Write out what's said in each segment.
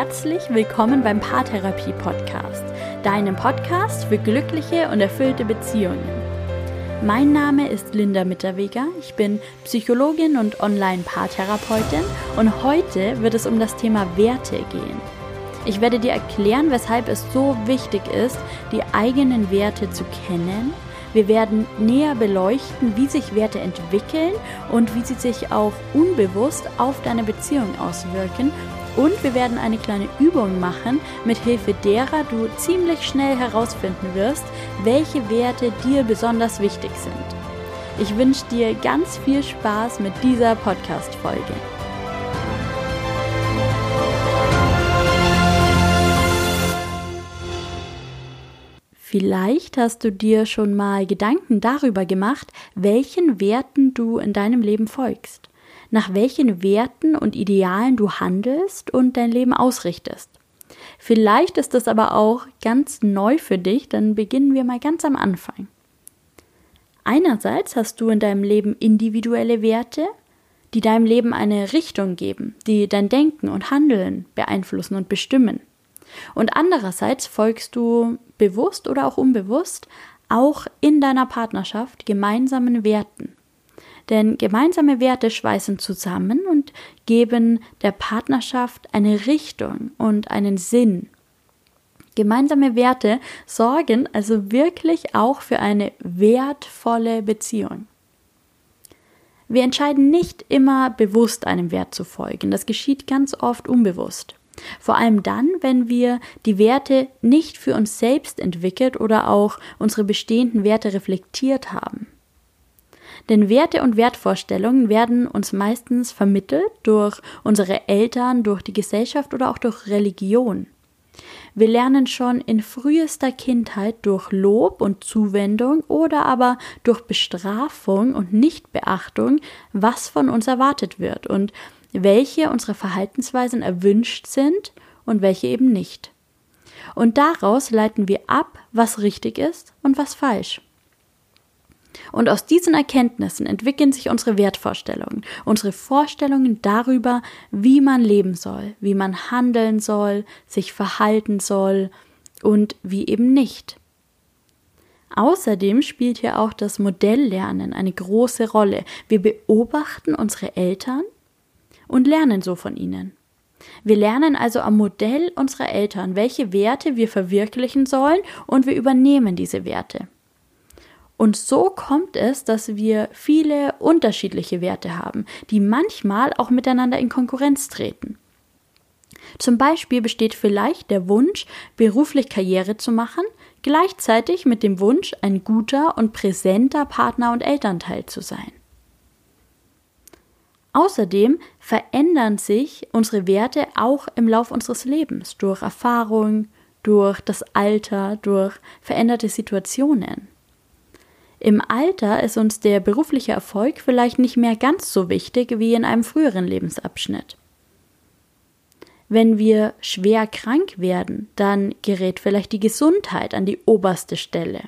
herzlich willkommen beim Paartherapie Podcast, deinem Podcast für glückliche und erfüllte Beziehungen. Mein Name ist Linda Mitterweger, ich bin Psychologin und Online-Paartherapeutin und heute wird es um das Thema Werte gehen. Ich werde dir erklären, weshalb es so wichtig ist, die eigenen Werte zu kennen wir werden näher beleuchten, wie sich Werte entwickeln und wie sie sich auch unbewusst auf deine Beziehung auswirken. Und wir werden eine kleine Übung machen, mit Hilfe derer du ziemlich schnell herausfinden wirst, welche Werte dir besonders wichtig sind. Ich wünsche dir ganz viel Spaß mit dieser Podcast-Folge. Vielleicht hast du dir schon mal Gedanken darüber gemacht, welchen Werten du in deinem Leben folgst, nach welchen Werten und Idealen du handelst und dein Leben ausrichtest. Vielleicht ist das aber auch ganz neu für dich, dann beginnen wir mal ganz am Anfang. Einerseits hast du in deinem Leben individuelle Werte, die deinem Leben eine Richtung geben, die dein Denken und Handeln beeinflussen und bestimmen. Und andererseits folgst du bewusst oder auch unbewusst auch in deiner Partnerschaft gemeinsamen Werten. Denn gemeinsame Werte schweißen zusammen und geben der Partnerschaft eine Richtung und einen Sinn. Gemeinsame Werte sorgen also wirklich auch für eine wertvolle Beziehung. Wir entscheiden nicht immer bewusst einem Wert zu folgen, das geschieht ganz oft unbewusst. Vor allem dann, wenn wir die Werte nicht für uns selbst entwickelt oder auch unsere bestehenden Werte reflektiert haben. Denn Werte und Wertvorstellungen werden uns meistens vermittelt durch unsere Eltern, durch die Gesellschaft oder auch durch Religion. Wir lernen schon in frühester Kindheit durch Lob und Zuwendung oder aber durch Bestrafung und Nichtbeachtung, was von uns erwartet wird und welche unserer Verhaltensweisen erwünscht sind und welche eben nicht. Und daraus leiten wir ab, was richtig ist und was falsch. Und aus diesen Erkenntnissen entwickeln sich unsere Wertvorstellungen, unsere Vorstellungen darüber, wie man leben soll, wie man handeln soll, sich verhalten soll und wie eben nicht. Außerdem spielt hier auch das Modelllernen eine große Rolle. Wir beobachten unsere Eltern und lernen so von ihnen. Wir lernen also am Modell unserer Eltern, welche Werte wir verwirklichen sollen und wir übernehmen diese Werte. Und so kommt es, dass wir viele unterschiedliche Werte haben, die manchmal auch miteinander in Konkurrenz treten. Zum Beispiel besteht vielleicht der Wunsch, beruflich Karriere zu machen, gleichzeitig mit dem Wunsch, ein guter und präsenter Partner und Elternteil zu sein. Außerdem verändern sich unsere Werte auch im Lauf unseres Lebens durch Erfahrung, durch das Alter, durch veränderte Situationen. Im Alter ist uns der berufliche Erfolg vielleicht nicht mehr ganz so wichtig wie in einem früheren Lebensabschnitt. Wenn wir schwer krank werden, dann gerät vielleicht die Gesundheit an die oberste Stelle.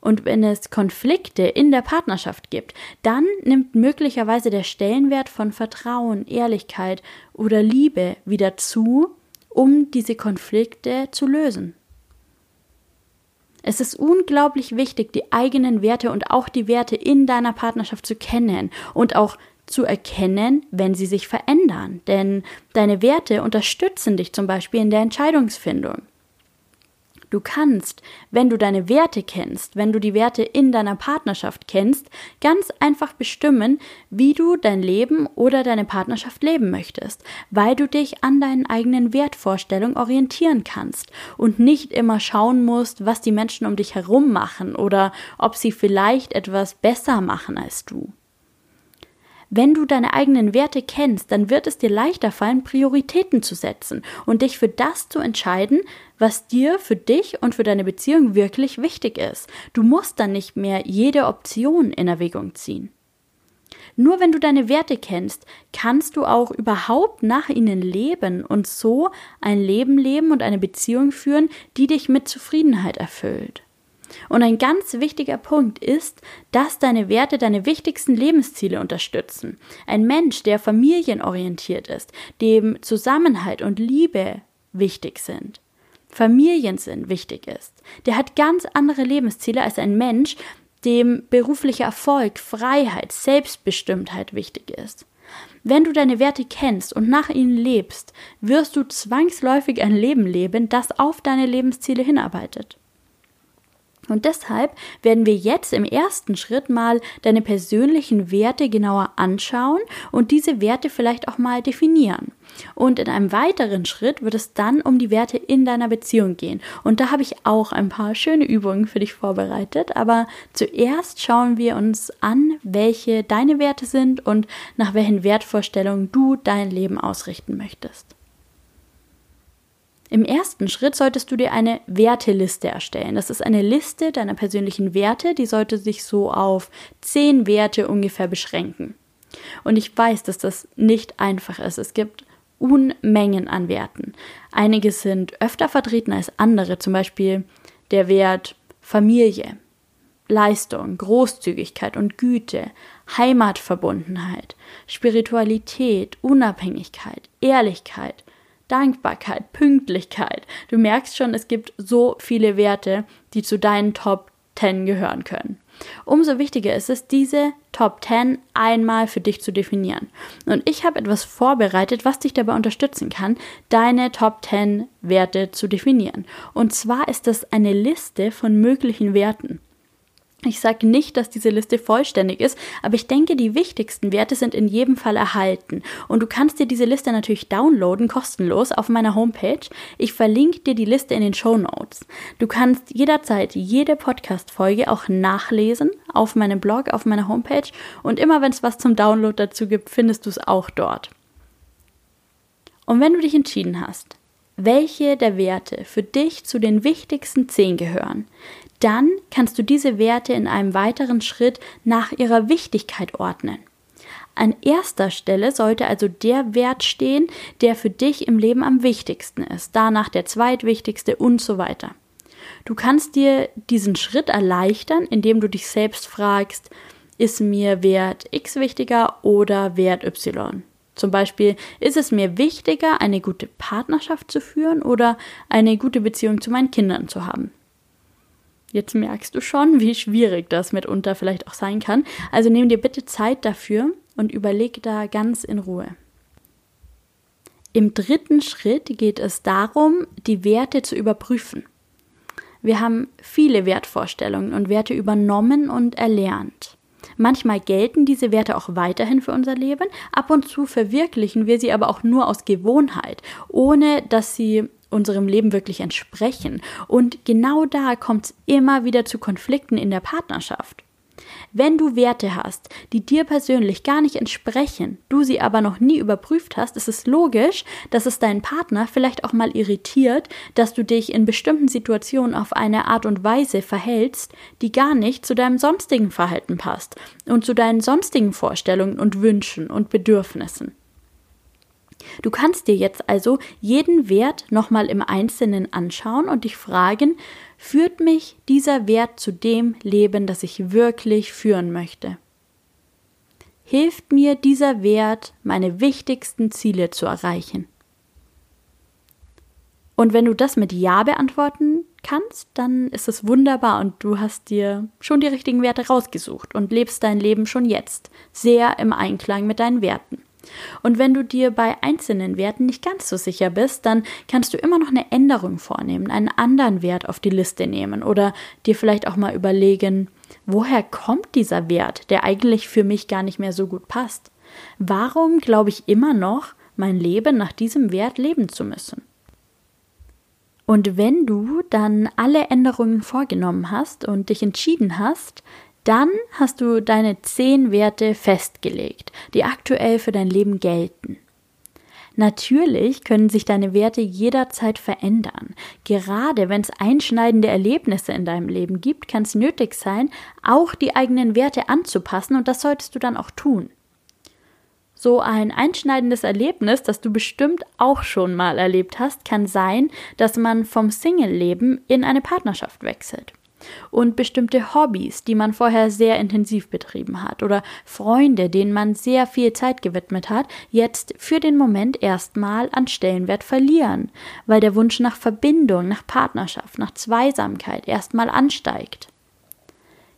Und wenn es Konflikte in der Partnerschaft gibt, dann nimmt möglicherweise der Stellenwert von Vertrauen, Ehrlichkeit oder Liebe wieder zu, um diese Konflikte zu lösen. Es ist unglaublich wichtig, die eigenen Werte und auch die Werte in deiner Partnerschaft zu kennen und auch zu erkennen, wenn sie sich verändern. Denn deine Werte unterstützen dich zum Beispiel in der Entscheidungsfindung. Du kannst, wenn du deine Werte kennst, wenn du die Werte in deiner Partnerschaft kennst, ganz einfach bestimmen, wie du dein Leben oder deine Partnerschaft leben möchtest, weil du dich an deinen eigenen Wertvorstellungen orientieren kannst und nicht immer schauen musst, was die Menschen um dich herum machen oder ob sie vielleicht etwas besser machen als du. Wenn du deine eigenen Werte kennst, dann wird es dir leichter fallen, Prioritäten zu setzen und dich für das zu entscheiden, was dir für dich und für deine Beziehung wirklich wichtig ist. Du musst dann nicht mehr jede Option in Erwägung ziehen. Nur wenn du deine Werte kennst, kannst du auch überhaupt nach ihnen leben und so ein Leben leben und eine Beziehung führen, die dich mit Zufriedenheit erfüllt. Und ein ganz wichtiger Punkt ist, dass deine Werte deine wichtigsten Lebensziele unterstützen. Ein Mensch, der familienorientiert ist, dem Zusammenhalt und Liebe wichtig sind, Familiensinn wichtig ist, der hat ganz andere Lebensziele als ein Mensch, dem beruflicher Erfolg, Freiheit, Selbstbestimmtheit wichtig ist. Wenn du deine Werte kennst und nach ihnen lebst, wirst du zwangsläufig ein Leben leben, das auf deine Lebensziele hinarbeitet. Und deshalb werden wir jetzt im ersten Schritt mal deine persönlichen Werte genauer anschauen und diese Werte vielleicht auch mal definieren. Und in einem weiteren Schritt wird es dann um die Werte in deiner Beziehung gehen. Und da habe ich auch ein paar schöne Übungen für dich vorbereitet. Aber zuerst schauen wir uns an, welche deine Werte sind und nach welchen Wertvorstellungen du dein Leben ausrichten möchtest. Im ersten Schritt solltest du dir eine Werteliste erstellen. Das ist eine Liste deiner persönlichen Werte, die sollte sich so auf zehn Werte ungefähr beschränken. Und ich weiß, dass das nicht einfach ist. Es gibt Unmengen an Werten. Einige sind öfter vertreten als andere, zum Beispiel der Wert Familie, Leistung, Großzügigkeit und Güte, Heimatverbundenheit, Spiritualität, Unabhängigkeit, Ehrlichkeit, Dankbarkeit, Pünktlichkeit. Du merkst schon, es gibt so viele Werte, die zu deinen Top 10 gehören können. Umso wichtiger ist es, diese Top 10 einmal für dich zu definieren. Und ich habe etwas vorbereitet, was dich dabei unterstützen kann, deine Top 10 Werte zu definieren. Und zwar ist das eine Liste von möglichen Werten. Ich sage nicht, dass diese Liste vollständig ist, aber ich denke, die wichtigsten Werte sind in jedem Fall erhalten. Und du kannst dir diese Liste natürlich downloaden, kostenlos, auf meiner Homepage. Ich verlinke dir die Liste in den Show Notes. Du kannst jederzeit jede Podcast-Folge auch nachlesen auf meinem Blog, auf meiner Homepage. Und immer wenn es was zum Download dazu gibt, findest du es auch dort. Und wenn du dich entschieden hast, welche der Werte für dich zu den wichtigsten zehn gehören, dann kannst du diese Werte in einem weiteren Schritt nach ihrer Wichtigkeit ordnen. An erster Stelle sollte also der Wert stehen, der für dich im Leben am wichtigsten ist, danach der zweitwichtigste und so weiter. Du kannst dir diesen Schritt erleichtern, indem du dich selbst fragst, ist mir Wert X wichtiger oder Wert Y? Zum Beispiel, ist es mir wichtiger, eine gute Partnerschaft zu führen oder eine gute Beziehung zu meinen Kindern zu haben? Jetzt merkst du schon, wie schwierig das mitunter vielleicht auch sein kann. Also nimm dir bitte Zeit dafür und überleg da ganz in Ruhe. Im dritten Schritt geht es darum, die Werte zu überprüfen. Wir haben viele Wertvorstellungen und Werte übernommen und erlernt. Manchmal gelten diese Werte auch weiterhin für unser Leben, ab und zu verwirklichen wir sie aber auch nur aus Gewohnheit, ohne dass sie unserem Leben wirklich entsprechen. Und genau da kommt es immer wieder zu Konflikten in der Partnerschaft. Wenn du Werte hast, die dir persönlich gar nicht entsprechen, du sie aber noch nie überprüft hast, ist es logisch, dass es deinen Partner vielleicht auch mal irritiert, dass du dich in bestimmten Situationen auf eine Art und Weise verhältst, die gar nicht zu deinem sonstigen Verhalten passt und zu deinen sonstigen Vorstellungen und Wünschen und Bedürfnissen. Du kannst dir jetzt also jeden Wert nochmal im Einzelnen anschauen und dich fragen, führt mich dieser Wert zu dem Leben, das ich wirklich führen möchte? Hilft mir dieser Wert, meine wichtigsten Ziele zu erreichen? Und wenn du das mit Ja beantworten kannst, dann ist es wunderbar und du hast dir schon die richtigen Werte rausgesucht und lebst dein Leben schon jetzt sehr im Einklang mit deinen Werten. Und wenn du dir bei einzelnen Werten nicht ganz so sicher bist, dann kannst du immer noch eine Änderung vornehmen, einen anderen Wert auf die Liste nehmen oder dir vielleicht auch mal überlegen, woher kommt dieser Wert, der eigentlich für mich gar nicht mehr so gut passt? Warum glaube ich immer noch, mein Leben nach diesem Wert leben zu müssen? Und wenn du dann alle Änderungen vorgenommen hast und dich entschieden hast, dann hast du deine zehn Werte festgelegt, die aktuell für dein Leben gelten. Natürlich können sich deine Werte jederzeit verändern. Gerade wenn es einschneidende Erlebnisse in deinem Leben gibt, kann es nötig sein, auch die eigenen Werte anzupassen und das solltest du dann auch tun. So ein einschneidendes Erlebnis, das du bestimmt auch schon mal erlebt hast, kann sein, dass man vom Single-Leben in eine Partnerschaft wechselt. Und bestimmte Hobbys, die man vorher sehr intensiv betrieben hat oder Freunde, denen man sehr viel Zeit gewidmet hat, jetzt für den Moment erstmal an Stellenwert verlieren, weil der Wunsch nach Verbindung, nach Partnerschaft, nach Zweisamkeit erstmal ansteigt.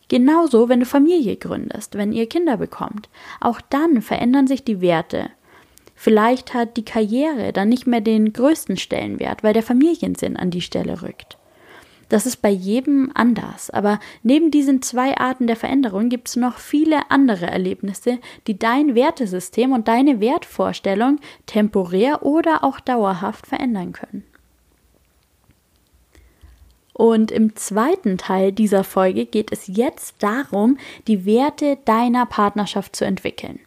Genauso, wenn du Familie gründest, wenn ihr Kinder bekommt. Auch dann verändern sich die Werte. Vielleicht hat die Karriere dann nicht mehr den größten Stellenwert, weil der Familiensinn an die Stelle rückt. Das ist bei jedem anders, aber neben diesen zwei Arten der Veränderung gibt es noch viele andere Erlebnisse, die dein Wertesystem und deine Wertvorstellung temporär oder auch dauerhaft verändern können. Und im zweiten Teil dieser Folge geht es jetzt darum, die Werte deiner Partnerschaft zu entwickeln.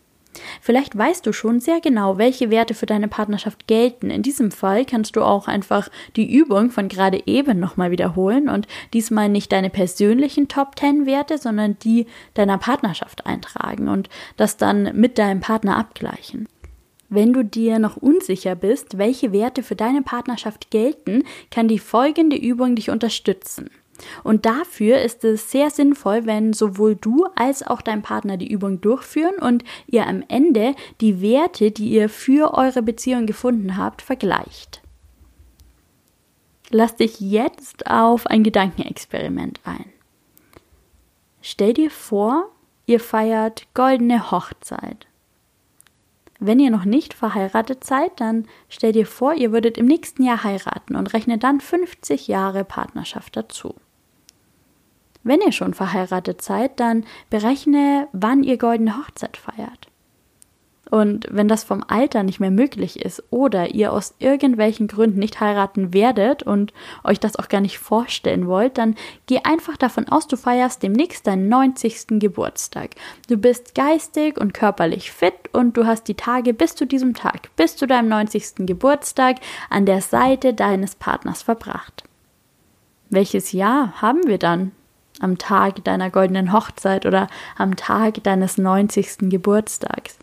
Vielleicht weißt du schon sehr genau, welche Werte für deine Partnerschaft gelten. In diesem Fall kannst du auch einfach die Übung von gerade eben nochmal wiederholen und diesmal nicht deine persönlichen Top 10 Werte, sondern die deiner Partnerschaft eintragen und das dann mit deinem Partner abgleichen. Wenn du dir noch unsicher bist, welche Werte für deine Partnerschaft gelten, kann die folgende Übung dich unterstützen. Und dafür ist es sehr sinnvoll, wenn sowohl du als auch dein Partner die Übung durchführen und ihr am Ende die Werte, die ihr für eure Beziehung gefunden habt, vergleicht. Lass dich jetzt auf ein Gedankenexperiment ein. Stell dir vor, ihr feiert goldene Hochzeit. Wenn ihr noch nicht verheiratet seid, dann stell dir vor, ihr würdet im nächsten Jahr heiraten und rechne dann 50 Jahre Partnerschaft dazu. Wenn ihr schon verheiratet seid, dann berechne, wann ihr goldene Hochzeit feiert. Und wenn das vom Alter nicht mehr möglich ist oder ihr aus irgendwelchen Gründen nicht heiraten werdet und euch das auch gar nicht vorstellen wollt, dann geh einfach davon aus, du feierst demnächst deinen 90. Geburtstag. Du bist geistig und körperlich fit und du hast die Tage bis zu diesem Tag, bis zu deinem 90. Geburtstag an der Seite deines Partners verbracht. Welches Jahr haben wir dann? Am Tag deiner goldenen Hochzeit oder am Tag deines 90. Geburtstags?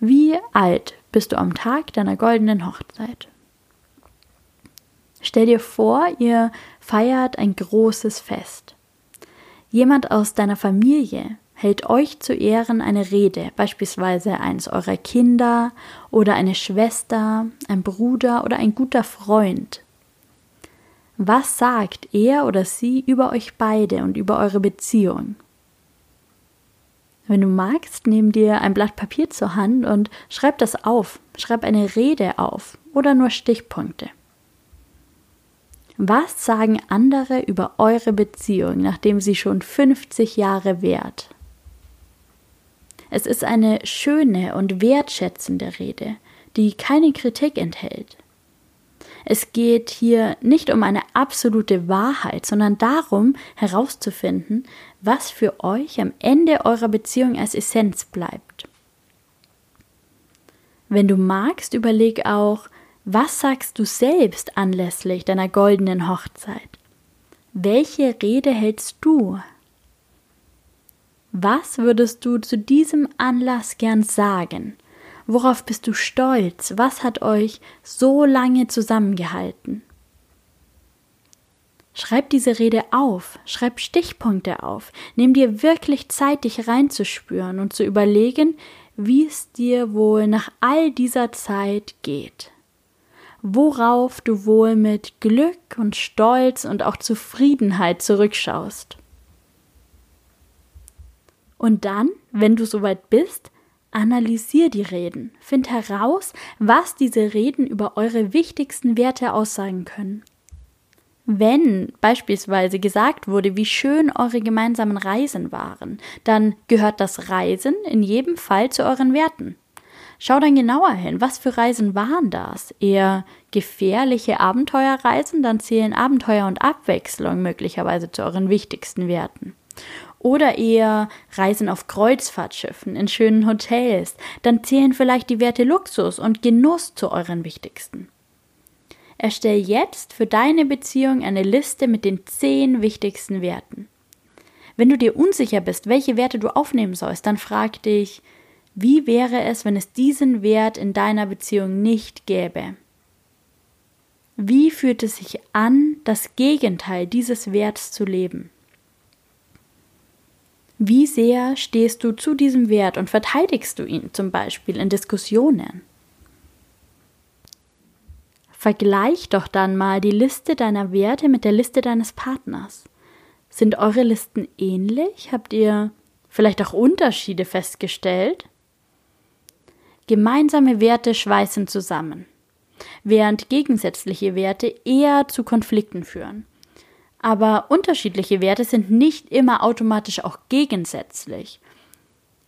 Wie alt bist du am Tag deiner goldenen Hochzeit? Stell dir vor, ihr feiert ein großes Fest. Jemand aus deiner Familie hält euch zu Ehren eine Rede, beispielsweise eines eurer Kinder oder eine Schwester, ein Bruder oder ein guter Freund. Was sagt er oder sie über euch beide und über eure Beziehung? Wenn du magst, nimm dir ein Blatt Papier zur Hand und schreib das auf. Schreib eine Rede auf oder nur Stichpunkte. Was sagen andere über eure Beziehung, nachdem sie schon 50 Jahre währt? Es ist eine schöne und wertschätzende Rede, die keine Kritik enthält. Es geht hier nicht um eine absolute Wahrheit, sondern darum herauszufinden, was für euch am Ende eurer Beziehung als Essenz bleibt. Wenn du magst, überleg auch, was sagst du selbst anlässlich deiner goldenen Hochzeit? Welche Rede hältst du? Was würdest du zu diesem Anlass gern sagen? Worauf bist du stolz? Was hat euch so lange zusammengehalten? Schreib diese Rede auf, schreib Stichpunkte auf, nimm dir wirklich Zeit, dich reinzuspüren und zu überlegen, wie es dir wohl nach all dieser Zeit geht. Worauf du wohl mit Glück und Stolz und auch Zufriedenheit zurückschaust. Und dann, wenn du soweit bist, Analysier die Reden. Find heraus, was diese Reden über eure wichtigsten Werte aussagen können. Wenn beispielsweise gesagt wurde, wie schön eure gemeinsamen Reisen waren, dann gehört das Reisen in jedem Fall zu euren Werten. Schau dann genauer hin, was für Reisen waren das? Eher gefährliche Abenteuerreisen, dann zählen Abenteuer und Abwechslung möglicherweise zu euren wichtigsten Werten oder eher Reisen auf Kreuzfahrtschiffen, in schönen Hotels, dann zählen vielleicht die Werte Luxus und Genuss zu euren wichtigsten. Erstell jetzt für deine Beziehung eine Liste mit den zehn wichtigsten Werten. Wenn du dir unsicher bist, welche Werte du aufnehmen sollst, dann frag dich, wie wäre es, wenn es diesen Wert in deiner Beziehung nicht gäbe? Wie fühlt es sich an, das Gegenteil dieses Werts zu leben? Wie sehr stehst du zu diesem Wert und verteidigst du ihn zum Beispiel in Diskussionen? Vergleich doch dann mal die Liste deiner Werte mit der Liste deines Partners. Sind eure Listen ähnlich? Habt ihr vielleicht auch Unterschiede festgestellt? Gemeinsame Werte schweißen zusammen, während gegensätzliche Werte eher zu Konflikten führen. Aber unterschiedliche Werte sind nicht immer automatisch auch gegensätzlich.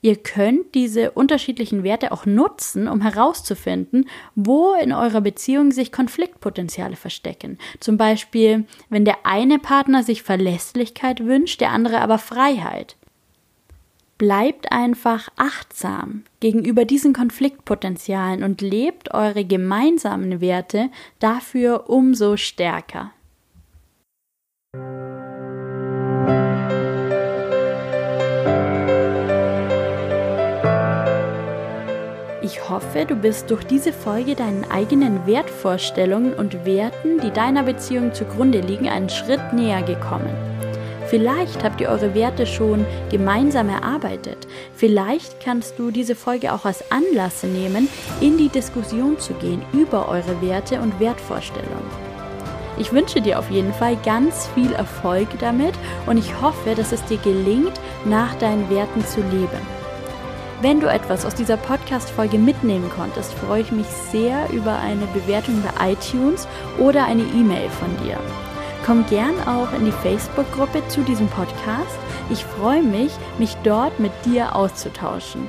Ihr könnt diese unterschiedlichen Werte auch nutzen, um herauszufinden, wo in eurer Beziehung sich Konfliktpotenziale verstecken. Zum Beispiel, wenn der eine Partner sich Verlässlichkeit wünscht, der andere aber Freiheit. Bleibt einfach achtsam gegenüber diesen Konfliktpotenzialen und lebt eure gemeinsamen Werte dafür umso stärker. Hoffe, du bist durch diese Folge deinen eigenen Wertvorstellungen und Werten, die deiner Beziehung zugrunde liegen, einen Schritt näher gekommen. Vielleicht habt ihr eure Werte schon gemeinsam erarbeitet. Vielleicht kannst du diese Folge auch als Anlass nehmen, in die Diskussion zu gehen über eure Werte und Wertvorstellungen. Ich wünsche dir auf jeden Fall ganz viel Erfolg damit und ich hoffe, dass es dir gelingt, nach deinen Werten zu leben. Wenn du etwas aus dieser Podcast-Folge mitnehmen konntest, freue ich mich sehr über eine Bewertung bei iTunes oder eine E-Mail von dir. Komm gern auch in die Facebook-Gruppe zu diesem Podcast. Ich freue mich, mich dort mit dir auszutauschen.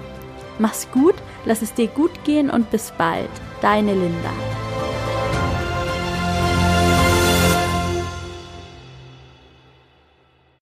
Mach's gut, lass es dir gut gehen und bis bald. Deine Linda.